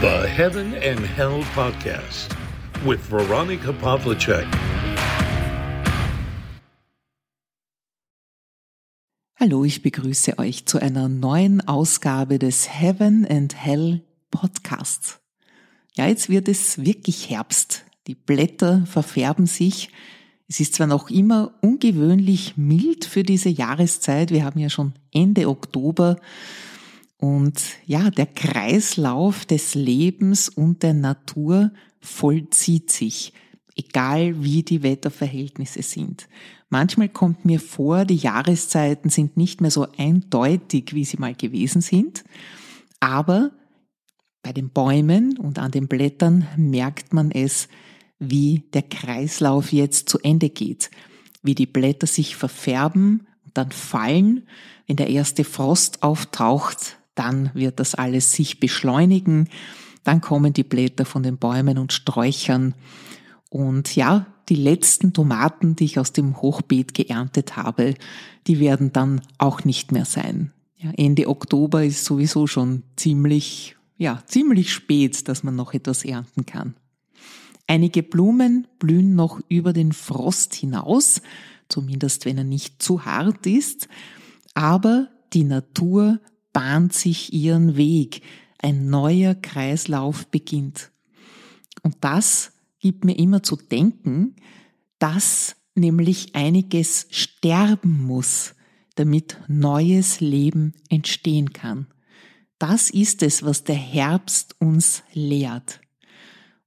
The Heaven and Hell Podcast with Veronica Pavlicek. Hallo, ich begrüße euch zu einer neuen Ausgabe des Heaven and Hell Podcasts. Ja, jetzt wird es wirklich Herbst. Die Blätter verfärben sich. Es ist zwar noch immer ungewöhnlich mild für diese Jahreszeit. Wir haben ja schon Ende Oktober. Und ja, der Kreislauf des Lebens und der Natur vollzieht sich, egal wie die Wetterverhältnisse sind. Manchmal kommt mir vor, die Jahreszeiten sind nicht mehr so eindeutig, wie sie mal gewesen sind, aber bei den Bäumen und an den Blättern merkt man es, wie der Kreislauf jetzt zu Ende geht, wie die Blätter sich verfärben und dann fallen. Wenn der erste Frost auftaucht, dann wird das alles sich beschleunigen, dann kommen die Blätter von den Bäumen und Sträuchern und ja, die letzten Tomaten, die ich aus dem Hochbeet geerntet habe, die werden dann auch nicht mehr sein. Ja, Ende Oktober ist sowieso schon ziemlich, ja, ziemlich spät, dass man noch etwas ernten kann. Einige Blumen blühen noch über den Frost hinaus, zumindest wenn er nicht zu hart ist, aber die Natur bahnt sich ihren Weg, ein neuer Kreislauf beginnt. Und das gibt mir immer zu denken, dass nämlich einiges sterben muss, damit neues Leben entstehen kann. Das ist es, was der Herbst uns lehrt.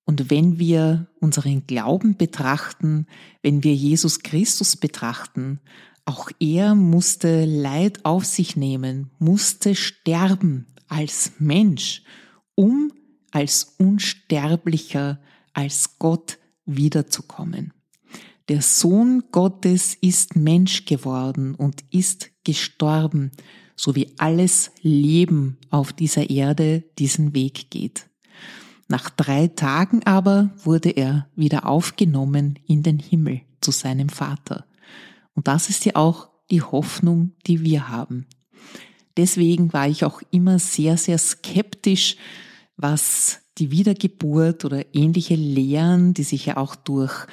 Und wenn wir unseren Glauben betrachten, wenn wir Jesus Christus betrachten, auch er musste Leid auf sich nehmen, musste sterben als Mensch, um als Unsterblicher als Gott wiederzukommen. Der Sohn Gottes ist Mensch geworden und ist gestorben, so wie alles Leben auf dieser Erde diesen Weg geht. Nach drei Tagen aber wurde er wieder aufgenommen in den Himmel zu seinem Vater. Und das ist ja auch die Hoffnung, die wir haben. Deswegen war ich auch immer sehr, sehr skeptisch, was die Wiedergeburt oder ähnliche Lehren, die sich ja auch durch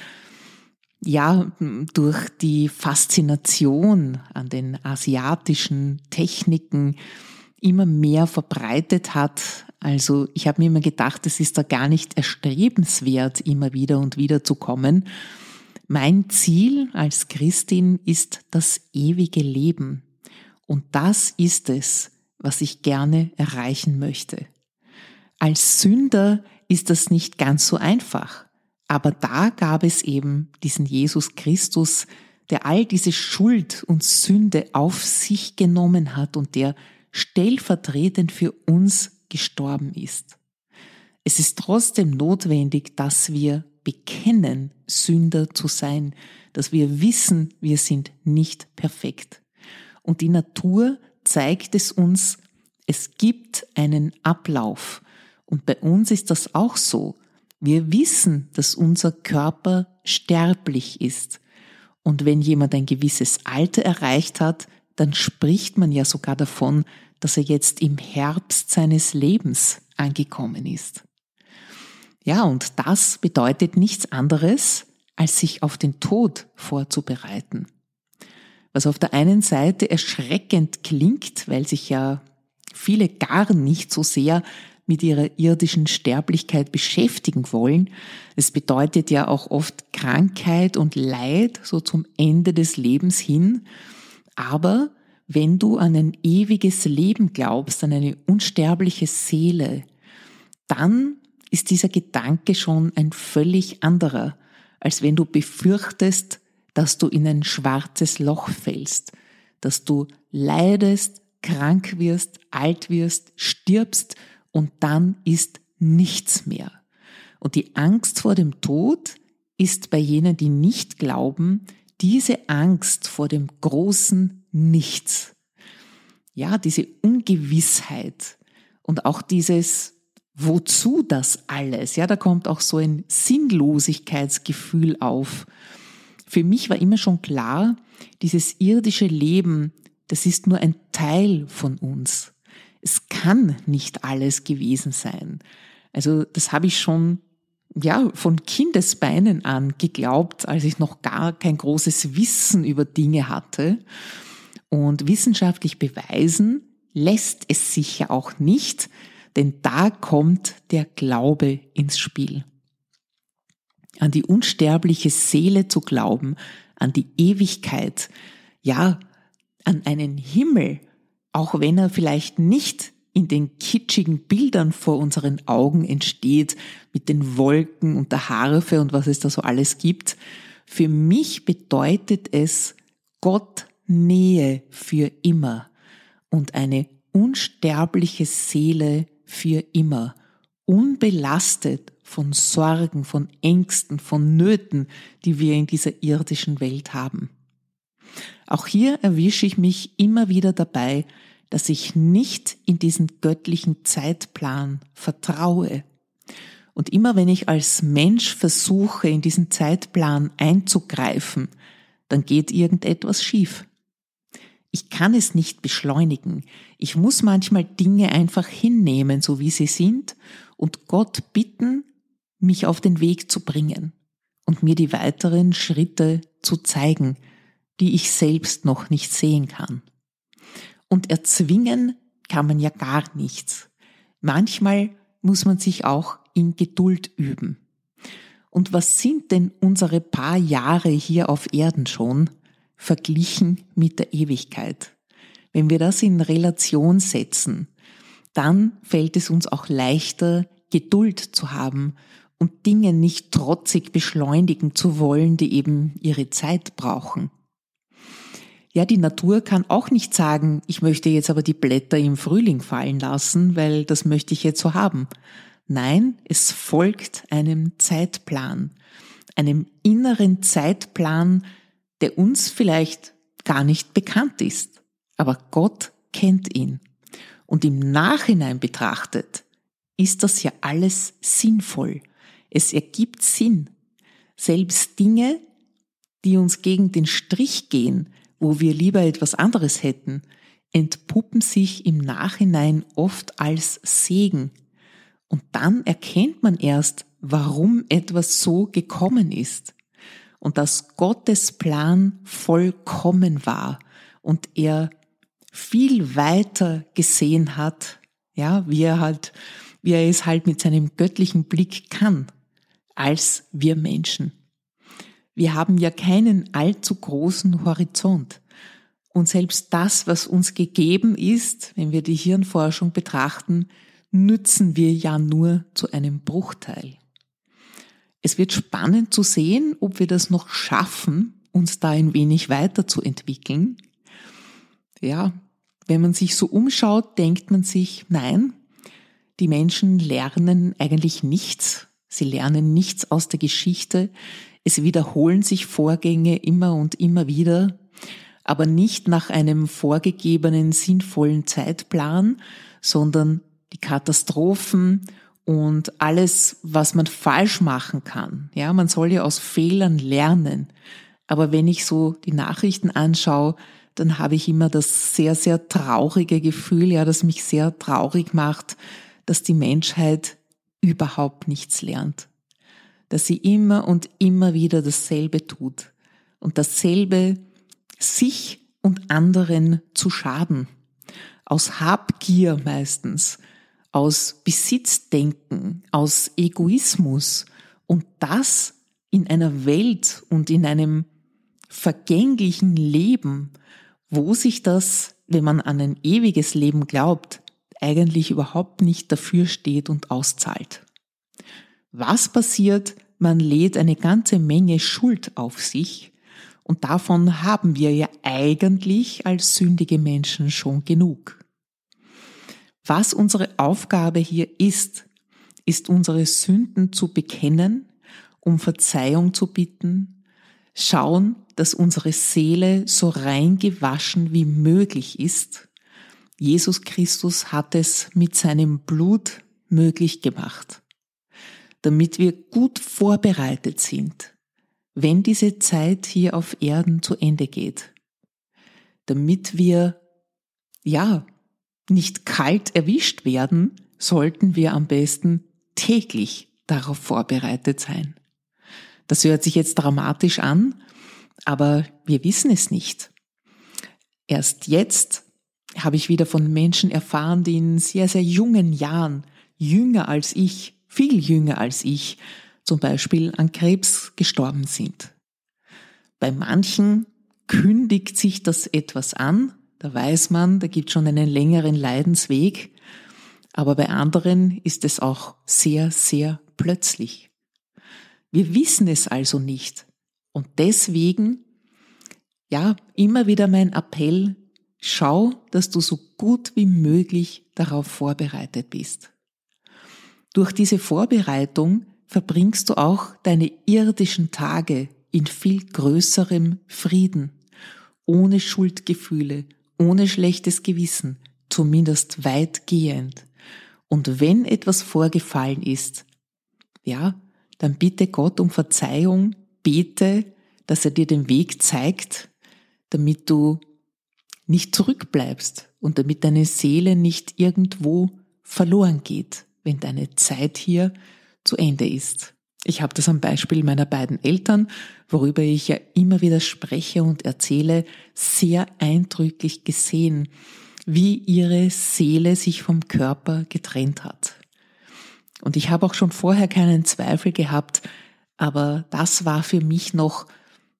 ja, durch die Faszination an den asiatischen Techniken immer mehr verbreitet hat. Also ich habe mir immer gedacht, es ist da gar nicht erstrebenswert, immer wieder und wieder zu kommen. Mein Ziel als Christin ist das ewige Leben. Und das ist es, was ich gerne erreichen möchte. Als Sünder ist das nicht ganz so einfach. Aber da gab es eben diesen Jesus Christus, der all diese Schuld und Sünde auf sich genommen hat und der stellvertretend für uns gestorben ist. Es ist trotzdem notwendig, dass wir bekennen, Sünder zu sein, dass wir wissen, wir sind nicht perfekt. Und die Natur zeigt es uns, es gibt einen Ablauf, und bei uns ist das auch so. Wir wissen, dass unser Körper sterblich ist. Und wenn jemand ein gewisses Alter erreicht hat, dann spricht man ja sogar davon, dass er jetzt im Herbst seines Lebens angekommen ist. Ja, und das bedeutet nichts anderes, als sich auf den Tod vorzubereiten. Was auf der einen Seite erschreckend klingt, weil sich ja viele gar nicht so sehr mit ihrer irdischen Sterblichkeit beschäftigen wollen. Es bedeutet ja auch oft Krankheit und Leid so zum Ende des Lebens hin. Aber wenn du an ein ewiges Leben glaubst, an eine unsterbliche Seele, dann ist dieser Gedanke schon ein völlig anderer, als wenn du befürchtest, dass du in ein schwarzes Loch fällst, dass du leidest, krank wirst, alt wirst, stirbst und dann ist nichts mehr. Und die Angst vor dem Tod ist bei jenen, die nicht glauben, diese Angst vor dem großen Nichts. Ja, diese Ungewissheit und auch dieses Wozu das alles? Ja, da kommt auch so ein Sinnlosigkeitsgefühl auf. Für mich war immer schon klar, dieses irdische Leben, das ist nur ein Teil von uns. Es kann nicht alles gewesen sein. Also das habe ich schon ja von Kindesbeinen an geglaubt, als ich noch gar kein großes Wissen über Dinge hatte. Und wissenschaftlich beweisen lässt es sich ja auch nicht, denn da kommt der Glaube ins Spiel. An die unsterbliche Seele zu glauben, an die Ewigkeit, ja, an einen Himmel, auch wenn er vielleicht nicht in den kitschigen Bildern vor unseren Augen entsteht, mit den Wolken und der Harfe und was es da so alles gibt. Für mich bedeutet es Gott Nähe für immer und eine unsterbliche Seele für immer, unbelastet von Sorgen, von Ängsten, von Nöten, die wir in dieser irdischen Welt haben. Auch hier erwische ich mich immer wieder dabei, dass ich nicht in diesen göttlichen Zeitplan vertraue. Und immer wenn ich als Mensch versuche, in diesen Zeitplan einzugreifen, dann geht irgendetwas schief. Ich kann es nicht beschleunigen. Ich muss manchmal Dinge einfach hinnehmen, so wie sie sind, und Gott bitten, mich auf den Weg zu bringen und mir die weiteren Schritte zu zeigen, die ich selbst noch nicht sehen kann. Und erzwingen kann man ja gar nichts. Manchmal muss man sich auch in Geduld üben. Und was sind denn unsere paar Jahre hier auf Erden schon verglichen mit der Ewigkeit? Wenn wir das in Relation setzen, dann fällt es uns auch leichter, Geduld zu haben und Dinge nicht trotzig beschleunigen zu wollen, die eben ihre Zeit brauchen. Ja, die Natur kann auch nicht sagen, ich möchte jetzt aber die Blätter im Frühling fallen lassen, weil das möchte ich jetzt so haben. Nein, es folgt einem Zeitplan, einem inneren Zeitplan, der uns vielleicht gar nicht bekannt ist, aber Gott kennt ihn. Und im Nachhinein betrachtet ist das ja alles sinnvoll. Es ergibt Sinn. Selbst Dinge, die uns gegen den Strich gehen, wo wir lieber etwas anderes hätten, entpuppen sich im Nachhinein oft als Segen. Und dann erkennt man erst, warum etwas so gekommen ist. Und dass Gottes Plan vollkommen war und er viel weiter gesehen hat, ja, wie er halt, wie er es halt mit seinem göttlichen Blick kann, als wir Menschen. Wir haben ja keinen allzu großen Horizont. Und selbst das, was uns gegeben ist, wenn wir die Hirnforschung betrachten, nützen wir ja nur zu einem Bruchteil. Es wird spannend zu sehen, ob wir das noch schaffen, uns da ein wenig weiterzuentwickeln. Ja, wenn man sich so umschaut, denkt man sich, nein, die Menschen lernen eigentlich nichts. Sie lernen nichts aus der Geschichte. Es wiederholen sich Vorgänge immer und immer wieder, aber nicht nach einem vorgegebenen sinnvollen Zeitplan, sondern die Katastrophen und alles, was man falsch machen kann. Ja, man soll ja aus Fehlern lernen. Aber wenn ich so die Nachrichten anschaue, dann habe ich immer das sehr, sehr traurige Gefühl, ja, das mich sehr traurig macht, dass die Menschheit überhaupt nichts lernt dass sie immer und immer wieder dasselbe tut und dasselbe sich und anderen zu schaden. Aus Habgier meistens, aus Besitzdenken, aus Egoismus und das in einer Welt und in einem vergänglichen Leben, wo sich das, wenn man an ein ewiges Leben glaubt, eigentlich überhaupt nicht dafür steht und auszahlt. Was passiert, man lädt eine ganze Menge Schuld auf sich und davon haben wir ja eigentlich als sündige Menschen schon genug. Was unsere Aufgabe hier ist, ist unsere Sünden zu bekennen, um Verzeihung zu bitten, schauen, dass unsere Seele so rein gewaschen wie möglich ist. Jesus Christus hat es mit seinem Blut möglich gemacht damit wir gut vorbereitet sind, wenn diese Zeit hier auf Erden zu Ende geht. Damit wir, ja, nicht kalt erwischt werden, sollten wir am besten täglich darauf vorbereitet sein. Das hört sich jetzt dramatisch an, aber wir wissen es nicht. Erst jetzt habe ich wieder von Menschen erfahren, die in sehr, sehr jungen Jahren, jünger als ich, viel jünger als ich, zum Beispiel an Krebs gestorben sind. Bei manchen kündigt sich das etwas an, da weiß man, da gibt schon einen längeren Leidensweg, aber bei anderen ist es auch sehr, sehr plötzlich. Wir wissen es also nicht. Und deswegen, ja, immer wieder mein Appell, schau, dass du so gut wie möglich darauf vorbereitet bist. Durch diese Vorbereitung verbringst du auch deine irdischen Tage in viel größerem Frieden, ohne Schuldgefühle, ohne schlechtes Gewissen, zumindest weitgehend. Und wenn etwas vorgefallen ist, ja, dann bitte Gott um Verzeihung, bete, dass er dir den Weg zeigt, damit du nicht zurückbleibst und damit deine Seele nicht irgendwo verloren geht, wenn deine Zeit hier zu Ende ist. Ich habe das am Beispiel meiner beiden Eltern, worüber ich ja immer wieder spreche und erzähle, sehr eindrücklich gesehen, wie ihre Seele sich vom Körper getrennt hat. Und ich habe auch schon vorher keinen Zweifel gehabt, aber das war für mich noch,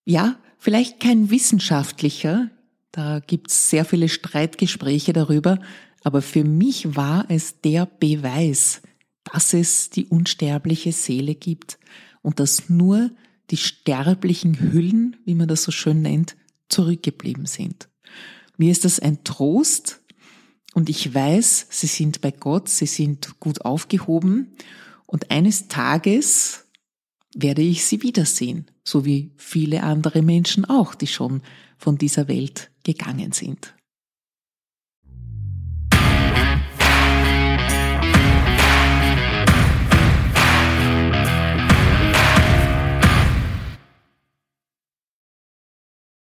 ja, vielleicht kein wissenschaftlicher, da gibt's sehr viele Streitgespräche darüber, aber für mich war es der Beweis, dass es die unsterbliche Seele gibt und dass nur die sterblichen Hüllen, wie man das so schön nennt, zurückgeblieben sind. Mir ist das ein Trost und ich weiß, sie sind bei Gott, sie sind gut aufgehoben und eines Tages werde ich sie wiedersehen, so wie viele andere Menschen auch, die schon von dieser Welt gegangen sind.